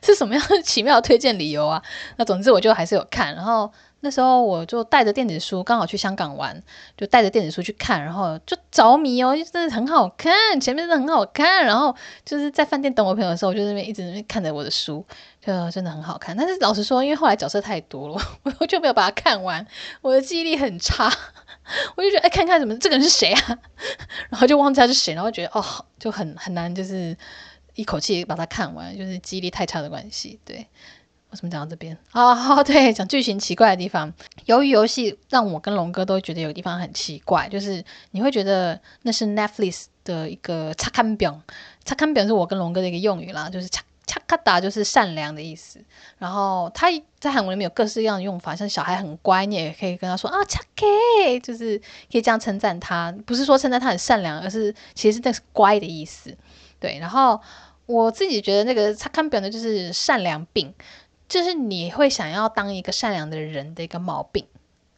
[SPEAKER 1] 是什么样的奇妙推荐理由啊？那总之我就还是有看，然后。那时候我就带着电子书，刚好去香港玩，就带着电子书去看，然后就着迷哦，真的很好看，前面真的很好看。然后就是在饭店等我朋友的时候，我就那边一直那边看着我的书，就真的很好看。但是老实说，因为后来角色太多了，我就没有把它看完，我的记忆力很差，我就觉得哎，看看怎么这个人是谁啊？然后就忘记他是谁，然后觉得哦，就很很难，就是一口气把它看完，就是记忆力太差的关系，对。为什么讲到这边？哦，对，讲剧情奇怪的地方。由于游戏让我跟龙哥都觉得有地方很奇怪，就是你会觉得那是 Netflix 的一个查看表。查看表是我跟龙哥的一个用语啦，就是恰恰卡达就是善良的意思。然后他在韩文里面有各式各样的用法，像小孩很乖，你也可以跟他说啊，查卡，就是可以这样称赞他。不是说称赞他很善良，而是其实那是乖的意思。对，然后我自己觉得那个查看表呢，就是善良病。就是你会想要当一个善良的人的一个毛病，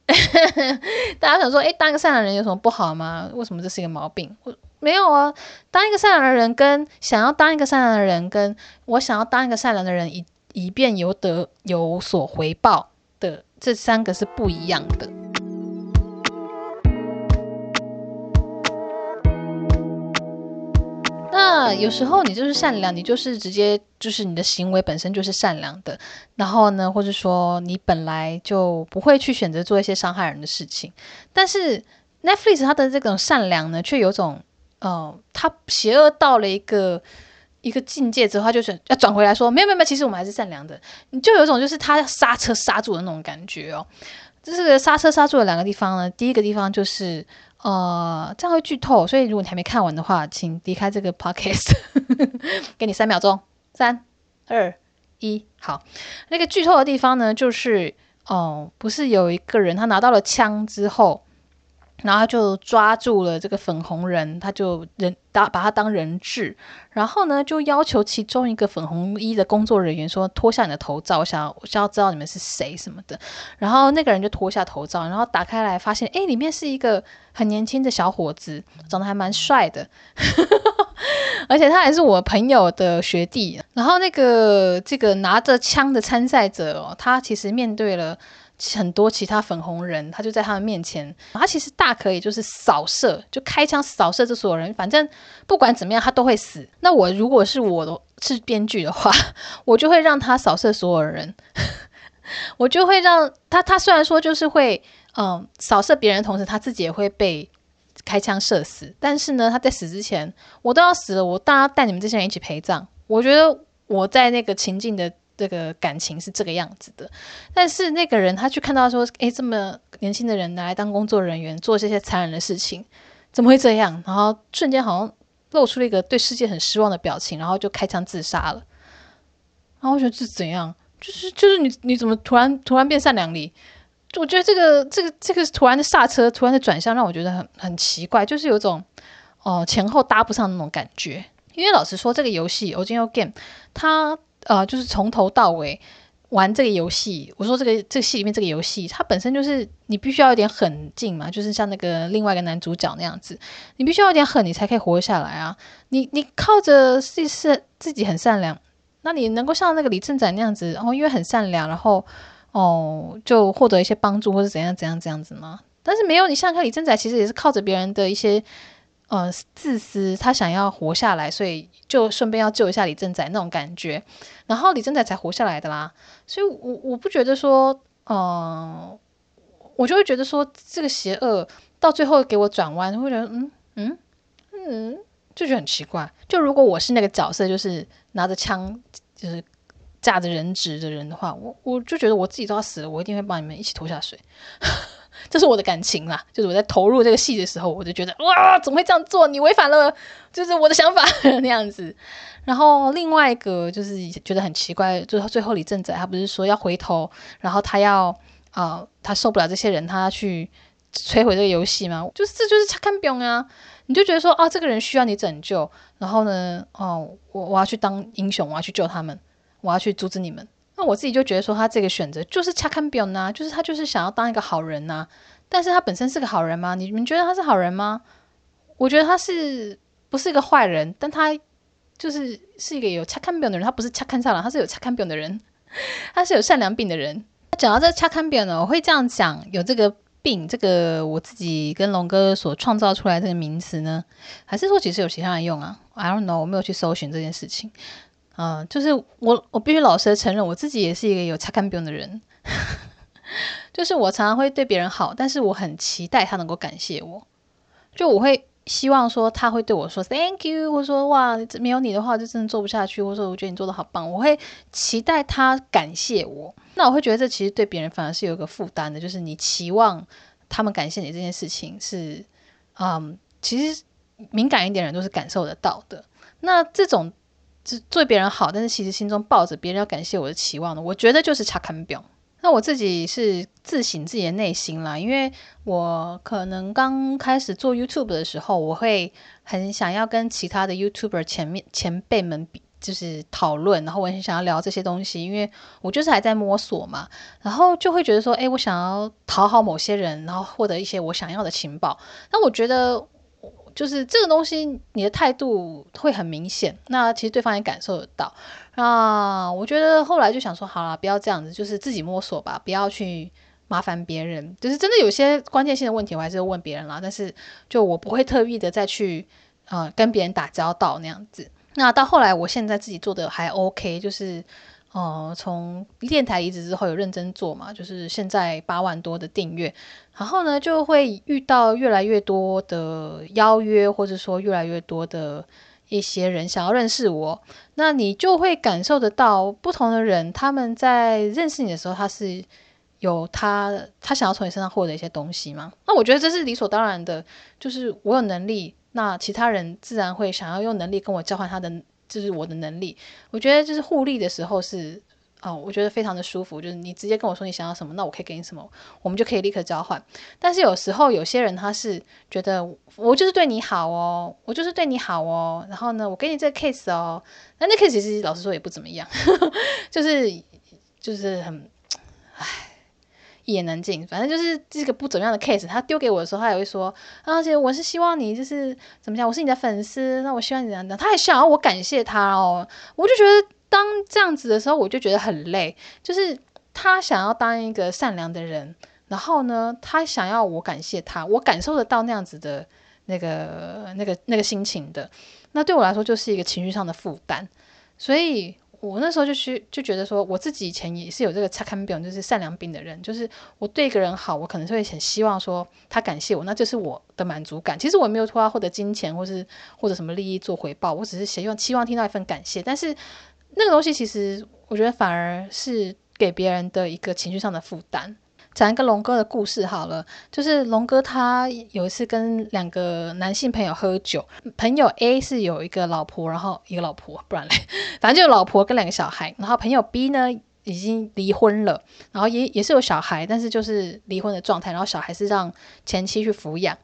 [SPEAKER 1] 大家想说，诶，当一个善良的人有什么不好吗？为什么这是一个毛病？我没有啊，当一个善良的人跟想要当一个善良的人，跟我想要当一个善良的人以以便有得有所回报的这三个是不一样的。那有时候你就是善良，你就是直接就是你的行为本身就是善良的，然后呢，或者说你本来就不会去选择做一些伤害人的事情。但是 Netflix 它的这种善良呢，却有种，呃，它邪恶到了一个一个境界之后，它就是要转回来说，没有没有没有，其实我们还是善良的。你就有一种就是它要刹车刹住的那种感觉哦。这是个刹车刹住的两个地方呢，第一个地方就是。呃，这样会剧透，所以如果你还没看完的话，请离开这个 podcast，给你三秒钟，三、二、一，好。那个剧透的地方呢，就是哦、不是有一个人他拿到了枪之后。然后就抓住了这个粉红人，他就人打把他当人质，然后呢就要求其中一个粉红衣的工作人员说脱下你的头罩，我想我想要知道你们是谁什么的。然后那个人就脱下头罩，然后打开来发现，哎，里面是一个很年轻的小伙子，长得还蛮帅的，而且他还是我朋友的学弟。然后那个这个拿着枪的参赛者哦，他其实面对了。很多其他粉红人，他就在他们面前，他其实大可以就是扫射，就开枪扫射这所有人，反正不管怎么样，他都会死。那我如果是我的是编剧的话，我就会让他扫射所有人，我就会让他，他虽然说就是会，嗯，扫射别人同时，他自己也会被开枪射死。但是呢，他在死之前，我都要死了，我当然带你们这些人一起陪葬。我觉得我在那个情境的。这个感情是这个样子的，但是那个人他去看到说，诶，这么年轻的人拿来当工作人员，做这些残忍的事情，怎么会这样？然后瞬间好像露出了一个对世界很失望的表情，然后就开枪自杀了。然后我觉得这怎样？就是就是你你怎么突然突然变善良了？我觉得这个这个这个突然的刹车，突然的转向，让我觉得很很奇怪，就是有种哦、前后搭不上那种感觉。因为老实说，这个游戏《o r i g i n Game》它。呃，就是从头到尾玩这个游戏。我说这个这个戏里面这个游戏，它本身就是你必须要有点狠劲嘛，就是像那个另外一个男主角那样子，你必须要有点狠，你才可以活下来啊。你你靠着是是自己很善良，那你能够像那个李正宰那样子，然后因为很善良，然后哦就获得一些帮助或者怎样怎样这样子吗？但是没有，你像看李正宰其实也是靠着别人的一些。呃，自私，他想要活下来，所以就顺便要救一下李正宰那种感觉，然后李正宰才活下来的啦。所以我，我我不觉得说，呃，我就会觉得说，这个邪恶到最后给我转弯，会觉得，嗯嗯嗯，就觉得很奇怪。就如果我是那个角色，就是拿着枪，就是架着人质的人的话，我我就觉得我自己都要死了，我一定会帮你们一起拖下水。这是我的感情啦，就是我在投入这个戏的时候，我就觉得哇，怎么会这样做？你违反了就是我的想法 那样子。然后另外一个就是觉得很奇怪，就是最后李正仔他不是说要回头，然后他要啊、呃，他受不了这些人，他要去摧毁这个游戏嘛？就是这就是查看表啊，你就觉得说啊，这个人需要你拯救，然后呢，哦，我我要去当英雄，我要去救他们，我要去阻止你们。那我自己就觉得说，他这个选择就是恰看表呢，就是他就是想要当一个好人呐、但是他本身是个好人吗？你们觉得他是好人吗？我觉得他是不是一个坏人？但他就是是一个有恰看表的人。他不是恰看上了，他是有恰看表的人，他是有善良病的人。讲到这恰看表呢，我会这样讲：有这个病，这个我自己跟龙哥所创造出来这个名词呢，还是说其实有其他人用啊？I don't know，我没有去搜寻这件事情。嗯、就是我，我必须老实的承认，我自己也是一个有착한病的人。就是我常常会对别人好，但是我很期待他能够感谢我。就我会希望说他会对我说 “thank you”，或说“哇，没有你的话就真的做不下去”，或者说“我觉得你做的好棒”，我会期待他感谢我。那我会觉得这其实对别人反而是有一个负担的，就是你期望他们感谢你这件事情是，嗯，其实敏感一点人都是感受得到的。那这种。就对别人好，但是其实心中抱着别人要感谢我的期望的，我觉得就是查看表。那我自己是自省自己的内心啦，因为我可能刚开始做 YouTube 的时候，我会很想要跟其他的 YouTuber 前面前辈们比，就是讨论，然后我很想要聊这些东西，因为我就是还在摸索嘛，然后就会觉得说，诶，我想要讨好某些人，然后获得一些我想要的情报。那我觉得就是这个东西，你的态度会很明显。那其实对方也感受得到。啊，我觉得后来就想说，好了，不要这样子，就是自己摸索吧，不要去麻烦别人。就是真的有些关键性的问题，我还是问别人啦。但是就我不会特意的再去啊、呃、跟别人打交道那样子。那到后来，我现在自己做的还 OK，就是。哦，从电台离职之后有认真做嘛，就是现在八万多的订阅，然后呢就会遇到越来越多的邀约，或者说越来越多的一些人想要认识我，那你就会感受得到不同的人他们在认识你的时候，他是有他他想要从你身上获得一些东西吗。那我觉得这是理所当然的，就是我有能力，那其他人自然会想要用能力跟我交换他的。就是我的能力，我觉得就是互利的时候是，哦，我觉得非常的舒服。就是你直接跟我说你想要什么，那我可以给你什么，我们就可以立刻交换。但是有时候有些人他是觉得我就是对你好哦，我就是对你好哦，然后呢，我给你这个 case 哦，那那 case 其实老实说也不怎么样，就是就是很，唉。一言难尽，反正就是这个不怎么样的 case。他丢给我的时候，他也会说：“而且我是希望你就是怎么讲，我是你的粉丝，那我希望你怎样怎样。”他还想要我感谢他哦，我就觉得当这样子的时候，我就觉得很累。就是他想要当一个善良的人，然后呢，他想要我感谢他，我感受得到那样子的那个那个那个心情的，那对我来说就是一个情绪上的负担，所以。我那时候就去就觉得说，我自己以前也是有这个착한病，就是善良病的人，就是我对一个人好，我可能是会很希望说他感谢我，那就是我的满足感。其实我没有说要获得金钱或是或者什么利益做回报，我只是希望期望听到一份感谢。但是那个东西其实我觉得反而是给别人的一个情绪上的负担。讲一个龙哥的故事好了，就是龙哥他有一次跟两个男性朋友喝酒，朋友 A 是有一个老婆，然后一个老婆，不然嘞，反正就有老婆跟两个小孩，然后朋友 B 呢已经离婚了，然后也也是有小孩，但是就是离婚的状态，然后小孩是让前妻去抚养，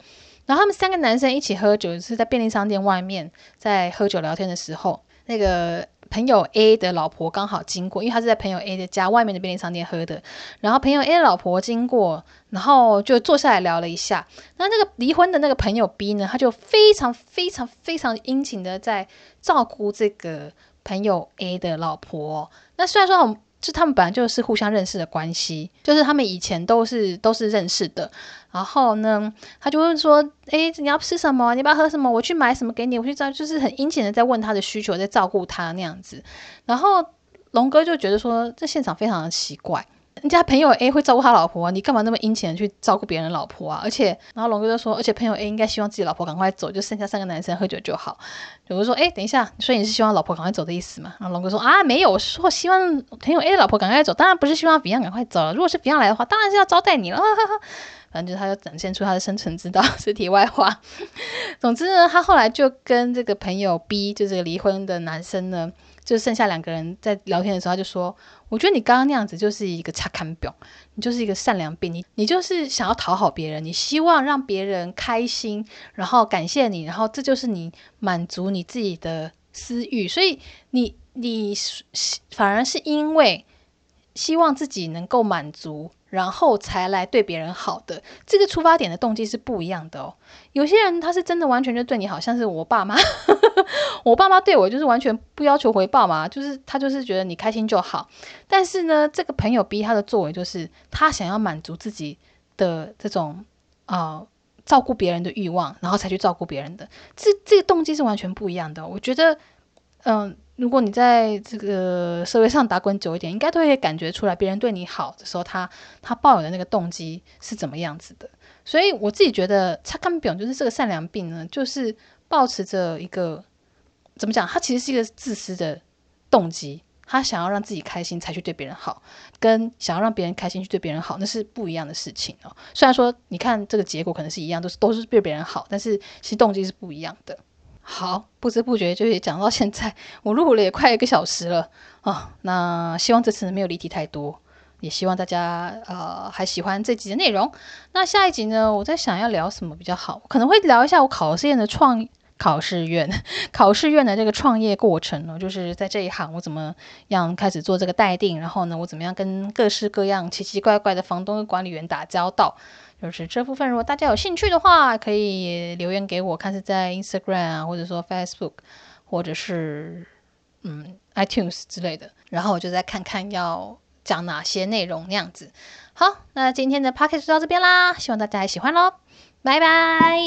[SPEAKER 1] 然后他们三个男生一起喝酒，是在便利商店外面在喝酒聊天的时候，那个。朋友 A 的老婆刚好经过，因为他是在朋友 A 的家外面的便利商店喝的。然后朋友 A 的老婆经过，然后就坐下来聊了一下。那那个离婚的那个朋友 B 呢，他就非常非常非常殷勤的在照顾这个朋友 A 的老婆。那虽然说很。就他们本来就是互相认识的关系，就是他们以前都是都是认识的。然后呢，他就会说：“哎，你要吃什么？你要喝什么？我去买什么给你？我去找。”就是很殷勤的在问他的需求，在照顾他那样子。然后龙哥就觉得说，这现场非常的奇怪。人家朋友 A 会照顾他老婆啊，你干嘛那么殷勤的去照顾别人的老婆啊？而且，然后龙哥就说，而且朋友 A 应该希望自己老婆赶快走，就剩下三个男生喝酒就好。龙哥说，哎，等一下，所以你是希望老婆赶快走的意思吗？然后龙哥说，啊，没有，我说希望朋友 A 的老婆赶快走，当然不是希望 B 样赶快走了。如果是 B 样来的话，当然是要招待你了。哈哈。反正就是他要展现出他的生存之道，是题外话。总之呢，他后来就跟这个朋友 B，就这个离婚的男生呢。就剩下两个人在聊天的时候，他就说：“我觉得你刚刚那样子就是一个擦看表，你就是一个善良病，你你就是想要讨好别人，你希望让别人开心，然后感谢你，然后这就是你满足你自己的私欲，所以你你反而是因为希望自己能够满足。”然后才来对别人好的，这个出发点的动机是不一样的哦。有些人他是真的完全就对你好，像是我爸妈，我爸妈对我就是完全不要求回报嘛，就是他就是觉得你开心就好。但是呢，这个朋友 B 他的作为就是他想要满足自己的这种啊、照顾别人的欲望，然后才去照顾别人的，这这个动机是完全不一样的。我觉得，嗯、如果你在这个社会上打滚久一点，应该都会感觉出来，别人对你好的时候，他他抱有的那个动机是怎么样子的。所以我自己觉得，他根本就是这个善良病呢，就是抱持着一个怎么讲，他其实是一个自私的动机，他想要让自己开心才去对别人好，跟想要让别人开心去对别人好，那是不一样的事情哦。虽然说你看这个结果可能是一样，都是都是对别人好，但是其实动机是不一样的。好，不知不觉就也讲到现在，我录了也快一个小时了啊、那希望这次没有离题太多，也希望大家呃还喜欢这集的内容。那下一集呢，我在想要聊什么比较好，可能会聊一下我考试院的创考试院 考试院的这个创业过程呢，就是在这一行我怎么样开始做这个待定，然后呢，我怎么样跟各式各样奇奇怪怪的房东跟管理员打交道。就是这部分，如果大家有兴趣的话，可以留言给我，看是在 Instagram 啊，或者说 Facebook，或者是嗯 iTunes 之类的，然后我就再看看要讲哪些内容那样子。好，那今天的 Podcast 就到这边啦，希望大家还喜欢喽，拜拜。